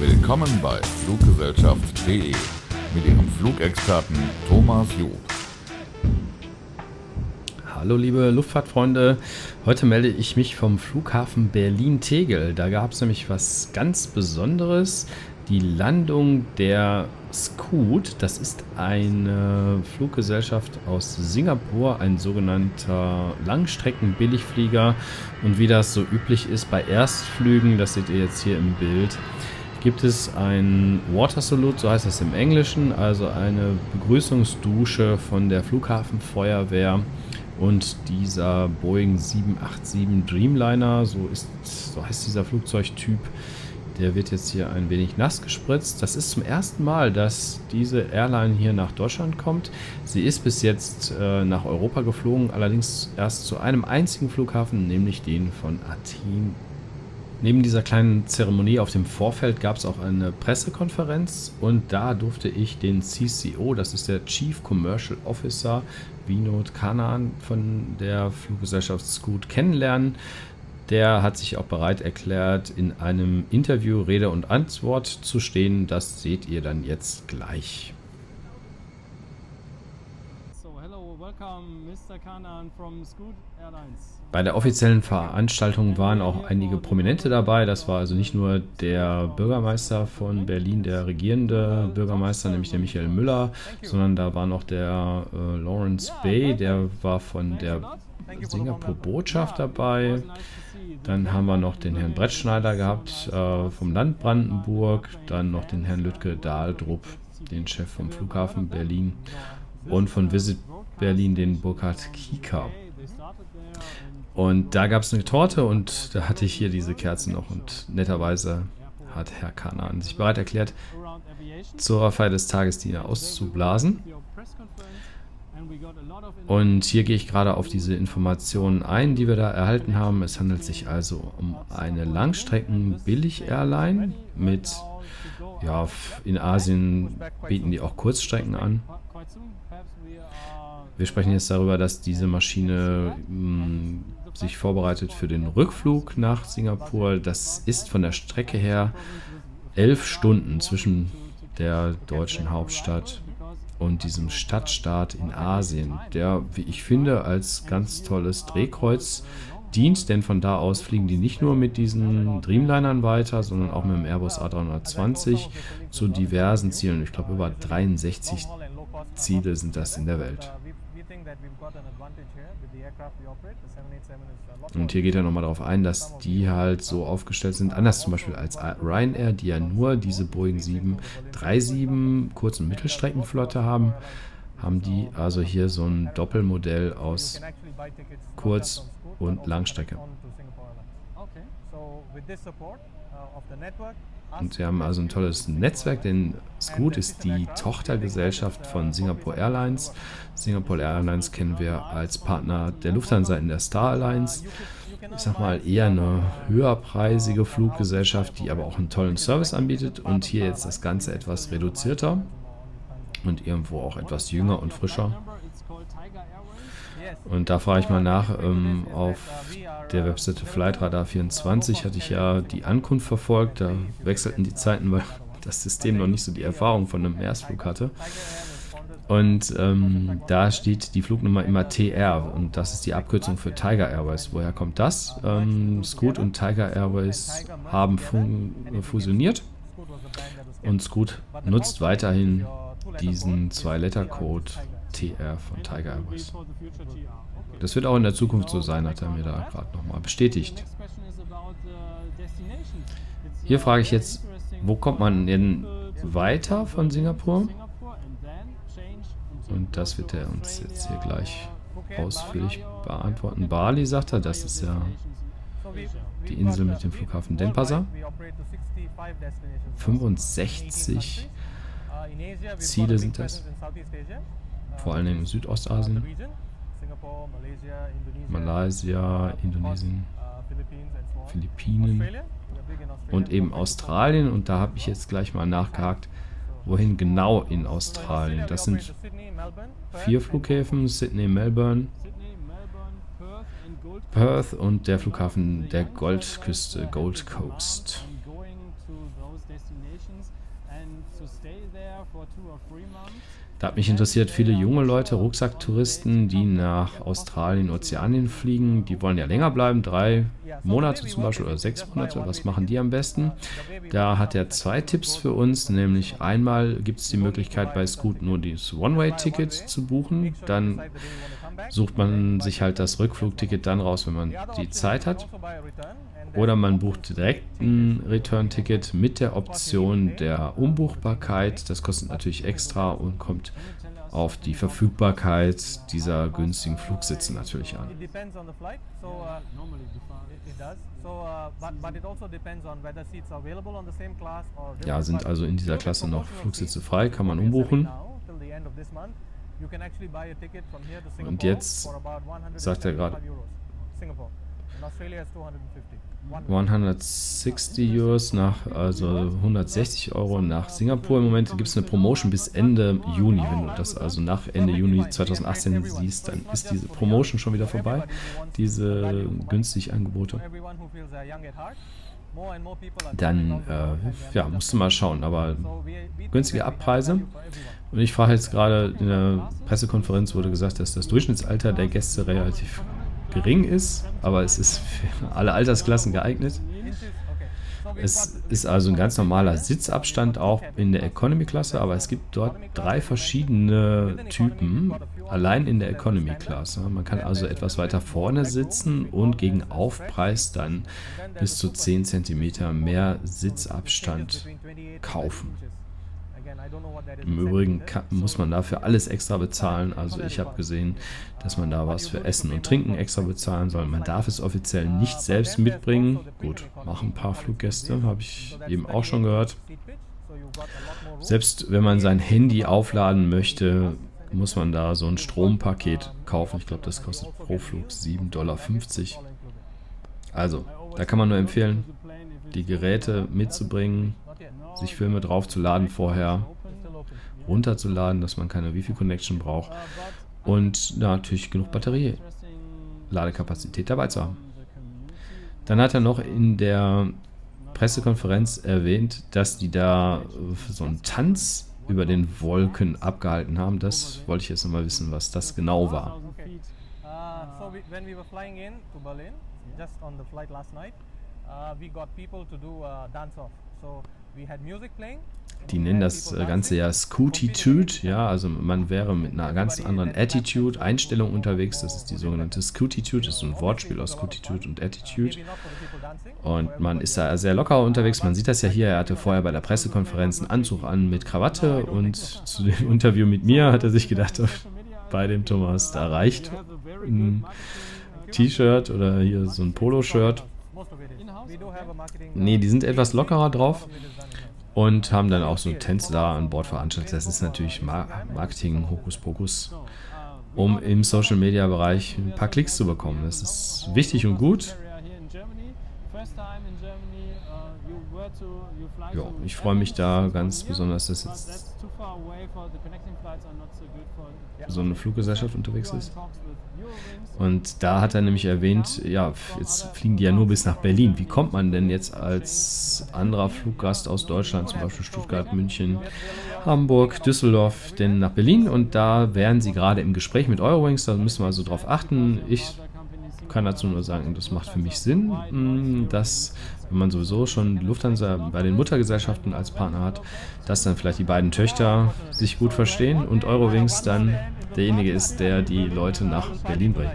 Willkommen bei Fluggesellschaft.de mit Ihrem Flugexperten Thomas Job. Hallo liebe Luftfahrtfreunde, heute melde ich mich vom Flughafen Berlin-Tegel. Da gab es nämlich was ganz Besonderes, die Landung der Scoot. Das ist eine Fluggesellschaft aus Singapur, ein sogenannter Langstrecken-Billigflieger. Und wie das so üblich ist bei Erstflügen, das seht ihr jetzt hier im Bild, gibt es ein Water Salute, so heißt das im Englischen, also eine Begrüßungsdusche von der Flughafenfeuerwehr und dieser Boeing 787 Dreamliner, so ist so heißt dieser Flugzeugtyp, der wird jetzt hier ein wenig nass gespritzt. Das ist zum ersten Mal, dass diese Airline hier nach Deutschland kommt. Sie ist bis jetzt äh, nach Europa geflogen, allerdings erst zu einem einzigen Flughafen, nämlich den von Athen Neben dieser kleinen Zeremonie auf dem Vorfeld gab es auch eine Pressekonferenz und da durfte ich den CCO, das ist der Chief Commercial Officer, Vinod Kanan von der Fluggesellschaft Scoot kennenlernen. Der hat sich auch bereit erklärt, in einem Interview Rede und Antwort zu stehen. Das seht ihr dann jetzt gleich. So, hello, welcome, Mr. Kanan from Scoot Airlines. Bei der offiziellen Veranstaltung waren auch einige Prominente dabei. Das war also nicht nur der Bürgermeister von Berlin, der regierende Bürgermeister, nämlich der Michael Müller, sondern da war noch der äh, Lawrence Bay, der war von der Singapur-Botschaft dabei. Dann haben wir noch den Herrn Brettschneider gehabt äh, vom Land Brandenburg, dann noch den Herrn Lütke Dahldrup, den Chef vom Flughafen Berlin und von Visit Berlin den Burkhard Kieker. Und da gab es eine Torte und da hatte ich hier diese Kerzen noch und netterweise hat Herr Kanan sich bereit erklärt, zur Feier des Tages die auszublasen. Und hier gehe ich gerade auf diese Informationen ein, die wir da erhalten haben. Es handelt sich also um eine Langstrecken-Billig-Airline mit, ja, in Asien bieten die auch Kurzstrecken an. Wir sprechen jetzt darüber, dass diese Maschine mh, hm, sich vorbereitet für den Rückflug nach Singapur. Das ist von der Strecke her elf Stunden zwischen der deutschen Hauptstadt und diesem Stadtstaat in Asien, der, wie ich finde, als ganz tolles Drehkreuz dient, denn von da aus fliegen die nicht nur mit diesen Dreamlinern weiter, sondern auch mit dem Airbus A320 zu diversen Zielen. Ich glaube, über 63 Ziele sind das in der Welt. Und hier geht er nochmal darauf ein, dass die halt so aufgestellt sind, anders zum Beispiel als Ryanair, die ja nur diese Boeing 737 Kurz- und Mittelstreckenflotte haben, haben die also hier so ein Doppelmodell aus Kurz- und Langstrecke. Und sie haben also ein tolles Netzwerk, denn Scoot ist die Tochtergesellschaft von Singapore Airlines. Singapore Airlines kennen wir als Partner der Lufthansa in der Star Alliance. Ich sag mal eher eine höherpreisige Fluggesellschaft, die aber auch einen tollen Service anbietet und hier jetzt das Ganze etwas reduzierter und irgendwo auch etwas jünger und frischer. Und da frage ich mal nach, ähm, auf der Webseite Flightradar24 hatte ich ja die Ankunft verfolgt, da wechselten die Zeiten, weil das System noch nicht so die Erfahrung von einem Erstflug hatte. Und ähm, da steht die Flugnummer immer TR und das ist die Abkürzung für Tiger Airways. Woher kommt das? Ähm, Scoot und Tiger Airways haben fusioniert und Scoot nutzt weiterhin diesen Zwei-Letter-Code TR von Tiger Airways. Das wird auch in der Zukunft so sein, hat er mir da gerade nochmal bestätigt. Hier frage ich jetzt, wo kommt man denn weiter von Singapur? Und das wird er uns jetzt hier gleich ausführlich beantworten. Bali, sagt er, das ist ja die Insel mit dem Flughafen Denpasar. 65 Ziele sind das vor allem in Südostasien, Malaysia, Indonesien, Philippinen und eben Australien. Und da habe ich jetzt gleich mal nachgehakt, wohin genau in Australien? Das sind vier Flughäfen, Sydney, Melbourne, Perth und der Flughafen der Goldküste, Gold Coast. Da hat mich interessiert, viele junge Leute, Rucksacktouristen, die nach Australien, Ozeanien fliegen, die wollen ja länger bleiben, drei Monate zum Beispiel oder sechs Monate. Was machen die am besten? Da hat er zwei Tipps für uns, nämlich einmal gibt es die Möglichkeit bei Scoot nur das One-Way-Ticket zu buchen. Dann sucht man sich halt das Rückflugticket dann raus, wenn man die Zeit hat. Oder man bucht direkt ein Return-Ticket mit der Option der Umbuchbarkeit. Das kostet natürlich extra und kommt auf die Verfügbarkeit dieser günstigen Flugsitze natürlich an. Ja, sind also in dieser Klasse noch Flugsitze frei, kann man umbuchen. Und jetzt sagt er gerade 160 Euros nach, also 160 Euro nach Singapur. Im Moment gibt es eine Promotion bis Ende Juni. Wenn du das also nach Ende Juni 2018 siehst, dann ist diese Promotion schon wieder vorbei. Diese günstig Angebote. Dann äh, ja, musst du mal schauen. Aber günstige Abpreise. Und ich frage jetzt gerade, in der Pressekonferenz wurde gesagt, dass das Durchschnittsalter der Gäste relativ gering ist, aber es ist für alle Altersklassen geeignet. Es ist also ein ganz normaler Sitzabstand auch in der Economy-Klasse, aber es gibt dort drei verschiedene Typen, allein in der Economy-Klasse. Man kann also etwas weiter vorne sitzen und gegen Aufpreis dann bis zu 10 cm mehr Sitzabstand kaufen. Im Übrigen kann, muss man dafür alles extra bezahlen. Also ich habe gesehen, dass man da was für Essen und Trinken extra bezahlen soll. Man darf es offiziell nicht selbst mitbringen. Gut, machen ein paar Fluggäste, habe ich eben auch schon gehört. Selbst wenn man sein Handy aufladen möchte, muss man da so ein Strompaket kaufen. Ich glaube, das kostet pro Flug 7,50 Dollar. Also, da kann man nur empfehlen, die Geräte mitzubringen, sich Filme draufzuladen vorher, runterzuladen, dass man keine Wi-Fi-Connection braucht und natürlich genug Batterie, Ladekapazität dabei zu haben. Dann hat er noch in der Pressekonferenz erwähnt, dass die da so einen Tanz über den Wolken abgehalten haben. Das wollte ich jetzt nochmal wissen, was das genau war. Uh, just on the flight last night, we got people to do a dance off. So die nennen das äh, Ganze ja Scootitude, ja, also man wäre mit einer ganz anderen Attitude, Einstellung unterwegs. Das ist die sogenannte Scootitude, das ist so ein Wortspiel aus Scootitude und Attitude. Und man ist da sehr locker unterwegs. Man sieht das ja hier. Er hatte vorher bei der Pressekonferenz einen Anzug an mit Krawatte und zu dem Interview mit mir hat er sich gedacht, bei dem Thomas, da reicht ein T-Shirt oder hier so ein Poloshirt. Nee, die sind etwas lockerer drauf und haben dann auch so Tänze da an Bord veranstaltet. Das ist natürlich Marketing, Hokuspokus, um im Social Media Bereich ein paar Klicks zu bekommen. Das ist wichtig und gut. Ja, ich freue mich da ganz besonders, dass jetzt so eine Fluggesellschaft unterwegs ist. Und da hat er nämlich erwähnt, ja, jetzt fliegen die ja nur bis nach Berlin. Wie kommt man denn jetzt als anderer Fluggast aus Deutschland, zum Beispiel Stuttgart, München, Hamburg, Düsseldorf, denn nach Berlin? Und da wären sie gerade im Gespräch mit Eurowings, da müssen wir also drauf achten. Ich kann dazu nur sagen, das macht für mich Sinn, mm, dass wenn man sowieso schon Lufthansa bei den Muttergesellschaften als Partner hat, dass dann vielleicht die beiden Töchter sich gut verstehen und Eurowings dann derjenige ist, der die Leute nach Berlin bringt.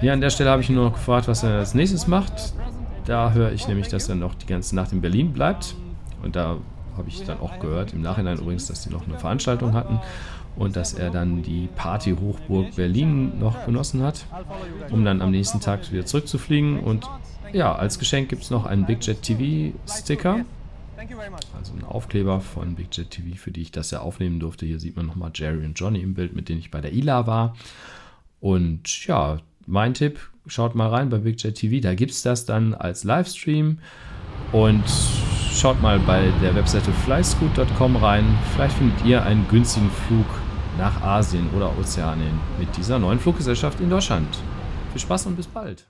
Hier an der Stelle habe ich nur noch gefragt, was er als nächstes macht. Da höre ich nämlich, dass er noch die ganze Nacht in Berlin bleibt. Und da habe ich dann auch gehört, im Nachhinein übrigens, dass die noch eine Veranstaltung hatten und dass er dann die Party Hochburg Berlin noch genossen hat, um dann am nächsten Tag wieder zurückzufliegen. Und ja, als Geschenk gibt es noch einen Big Jet TV Sticker. Also ein Aufkleber von Big Jet TV, für die ich das ja aufnehmen durfte. Hier sieht man nochmal Jerry und Johnny im Bild, mit denen ich bei der ILA war. Und ja, mein Tipp, schaut mal rein bei Big Jet TV. Da gibt es das dann als Livestream. Und schaut mal bei der Webseite flyscoot.com rein. Vielleicht findet ihr einen günstigen Flug nach Asien oder Ozeanien mit dieser neuen Fluggesellschaft in Deutschland. Viel Spaß und bis bald.